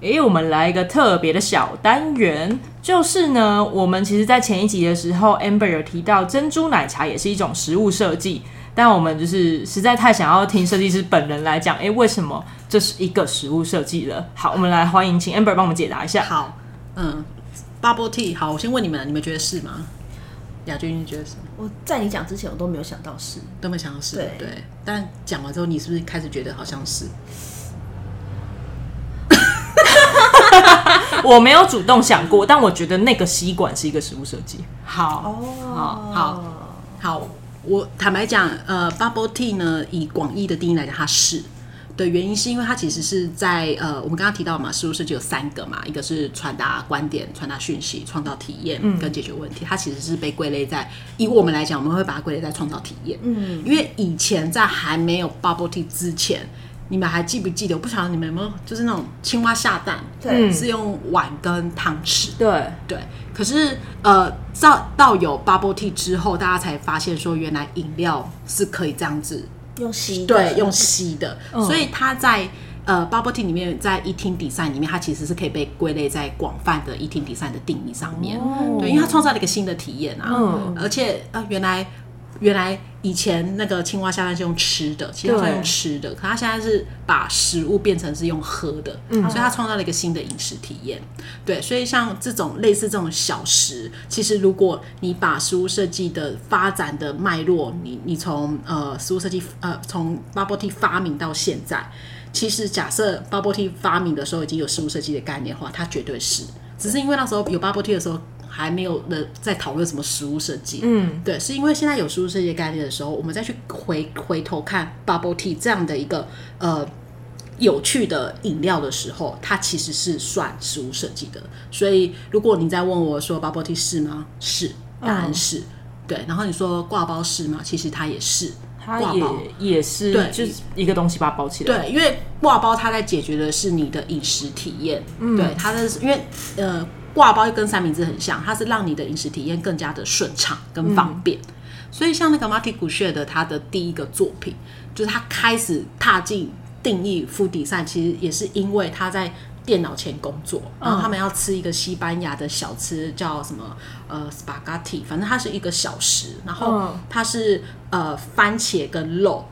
诶，我们来一个特别的小单元，就是呢，我们其实，在前一集的时候，Amber 有提到珍珠奶茶也是一种食物设计，但我们就是实在太想要听设计师本人来讲，诶，为什么这是一个食物设计了？好，我们来欢迎请 Amber 帮我们解答一下。好，嗯，Bubble Tea，好，我先问你们，你们觉得是吗？亚军，你觉得是？我在你讲之前，我都没有想到是，都没想到是，对，对。但讲完之后，你是不是开始觉得好像是？我没有主动想过，但我觉得那个吸管是一个食物设计。好，好，好，好。我坦白讲，呃，Bubble Tea 呢，以广义的定义来讲，它是的原因是因为它其实是在呃，我们刚刚提到嘛，食物设计有三个嘛，一个是传达观点、传达讯息、创造体验跟解决问题。嗯、它其实是被归类在，以我们来讲，我们会把它归类在创造体验。嗯，因为以前在还没有 Bubble Tea 之前。你们还记不记得？我不晓得你们有没有，就是那种青蛙下蛋，对，是用碗跟汤匙，对对。可是呃，到到有 bubble tea 之后，大家才发现说，原来饮料是可以这样子用吸，对，用吸的。嗯、所以它在呃 bubble tea 里面，在 eating design 里面，它其实是可以被归类在广泛的 eating design 的定义上面。哦、对，因为它创造了一个新的体验啊，嗯、而且呃，原来。原来以前那个青蛙下蛋是用吃的，其实它是用吃的，可它现在是把食物变成是用喝的，嗯、所以它创造了一个新的饮食体验。对，所以像这种类似这种小食，其实如果你把食物设计的发展的脉络，你你从呃食物设计呃从 Bubble Tea 发明到现在，其实假设 Bubble Tea 发明的时候已经有食物设计的概念的话，它绝对是，只是因为那时候有 Bubble Tea 的时候。还没有的在讨论什么食物设计，嗯，对，是因为现在有食物设计概念的时候，我们再去回回头看 Bubble Tea 这样的一个呃有趣的饮料的时候，它其实是算食物设计的。所以如果你在问我说 Bubble Tea 是吗？是，答案是。嗯、对，然后你说挂包是吗？其实它也是，它也也是，对，就是一个东西把它包起来。对，因为挂包它在解决的是你的饮食体验，嗯，对，它的因为呃。挂包跟三明治很像，它是让你的饮食体验更加的顺畅跟方便。嗯、所以像那个 Marty Goodshare 的他的第一个作品，就是他开始踏进定义 food design，其实也是因为他在电脑前工作，然后他们要吃一个西班牙的小吃，叫什么呃 spaghetti，反正它是一个小食，然后它是呃番茄跟肉。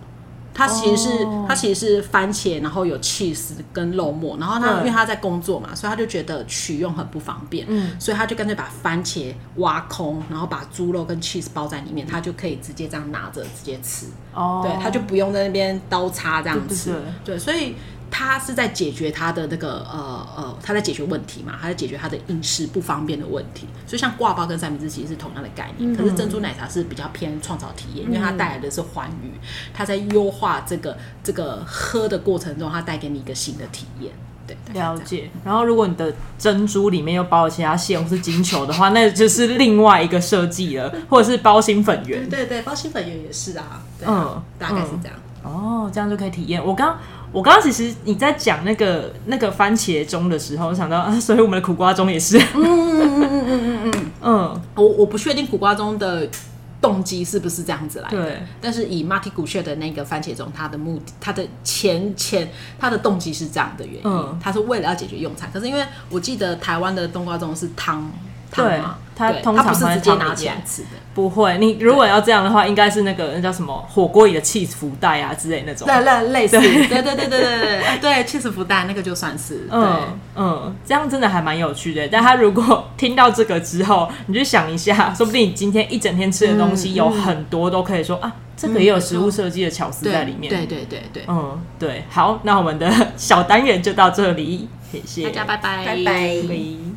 它其实是它其实是番茄，然后有 cheese 跟肉末，然后他因为他在工作嘛，所以他就觉得取用很不方便，嗯，所以他就干脆把番茄挖空，然后把猪肉跟 cheese 包在里面，他就可以直接这样拿着直接吃，哦，对，他就不用在那边刀叉这样吃，对，所以。他是在解决他的那个呃呃，他在解决问题嘛，他在解决他的饮食不方便的问题。所以像挂包跟三明治其实是同样的概念，嗯、可是珍珠奶茶是比较偏创造体验，嗯、因为它带来的是欢愉，它在优化这个这个喝的过程中，它带给你一个新的体验。对，了解。然后如果你的珍珠里面又包了其他馅或是金球的话，那就是另外一个设计了，或者是包心粉圆。对对对，包心粉圆也是啊。对啊嗯，大概是这样。嗯、哦，这样就可以体验。我刚。我刚刚其实你在讲那个那个番茄盅的时候，我想到啊，所以我们的苦瓜盅也是，嗯嗯嗯嗯嗯嗯嗯，我我不确定苦瓜盅的动机是不是这样子来的，但是以马蒂古穴的那个番茄盅，它的目的、它的前前、它的动机是这样的原因，它是为了要解决用餐，可是因为我记得台湾的冬瓜盅是汤。对，它通常不是直接拿起来吃的，不会。你如果要这样的话，应该是那个那叫什么火锅里的 cheese 福袋啊之类那种，对，类类似，对对对对对对对，cheese 福袋那个就算是，嗯嗯，这样真的还蛮有趣的。但他如果听到这个之后，你就想一下，说不定你今天一整天吃的东西有很多都可以说啊，这个也有食物设计的巧思在里面。对对对对，嗯对。好，那我们的小单元就到这里，谢谢大家，拜拜，拜拜。